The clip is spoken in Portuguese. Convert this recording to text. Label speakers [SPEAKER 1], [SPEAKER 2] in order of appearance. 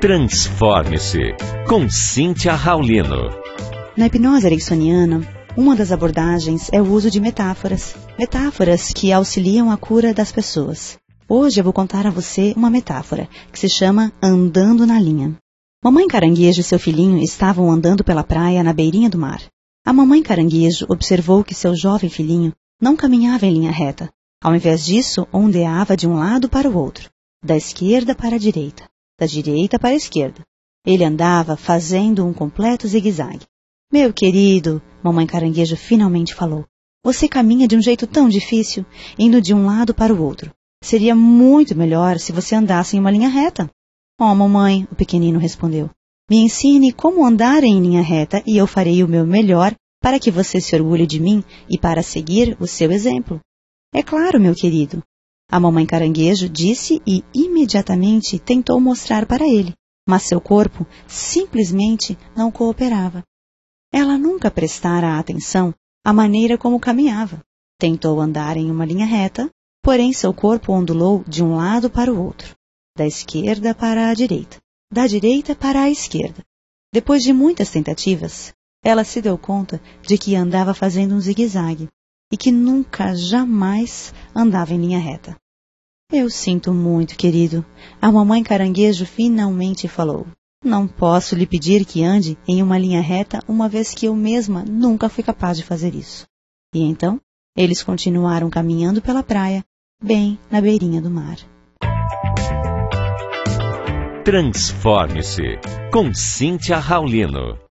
[SPEAKER 1] Transforme-se com Cíntia Raulino.
[SPEAKER 2] Na hipnose ericksoniana, uma das abordagens é o uso de metáforas. Metáforas que auxiliam a cura das pessoas. Hoje eu vou contar a você uma metáfora que se chama Andando na Linha. Mamãe Caranguejo e seu filhinho estavam andando pela praia na beirinha do mar. A mamãe Caranguejo observou que seu jovem filhinho não caminhava em linha reta. Ao invés disso, ondeava de um lado para o outro, da esquerda para a direita, da direita para a esquerda. Ele andava fazendo um completo zigue-zague. Meu querido, mamãe caranguejo finalmente falou, você caminha de um jeito tão difícil, indo de um lado para o outro. Seria muito melhor se você andasse em uma linha reta. Oh, mamãe, o pequenino respondeu. Me ensine como andar em linha reta e eu farei o meu melhor para que você se orgulhe de mim e para seguir o seu exemplo. É claro, meu querido. A mamãe caranguejo disse e imediatamente tentou mostrar para ele, mas seu corpo simplesmente não cooperava. Ela nunca prestara atenção à maneira como caminhava. Tentou andar em uma linha reta, porém seu corpo ondulou de um lado para o outro, da esquerda para a direita, da direita para a esquerda. Depois de muitas tentativas, ela se deu conta de que andava fazendo um zigue-zague e que nunca, jamais andava em linha reta. Eu sinto muito, querido. A mamãe caranguejo finalmente falou. Não posso lhe pedir que ande em uma linha reta, uma vez que eu mesma nunca fui capaz de fazer isso. E então, eles continuaram caminhando pela praia, bem na beirinha do mar.
[SPEAKER 1] Transforme-se com Cíntia Raulino.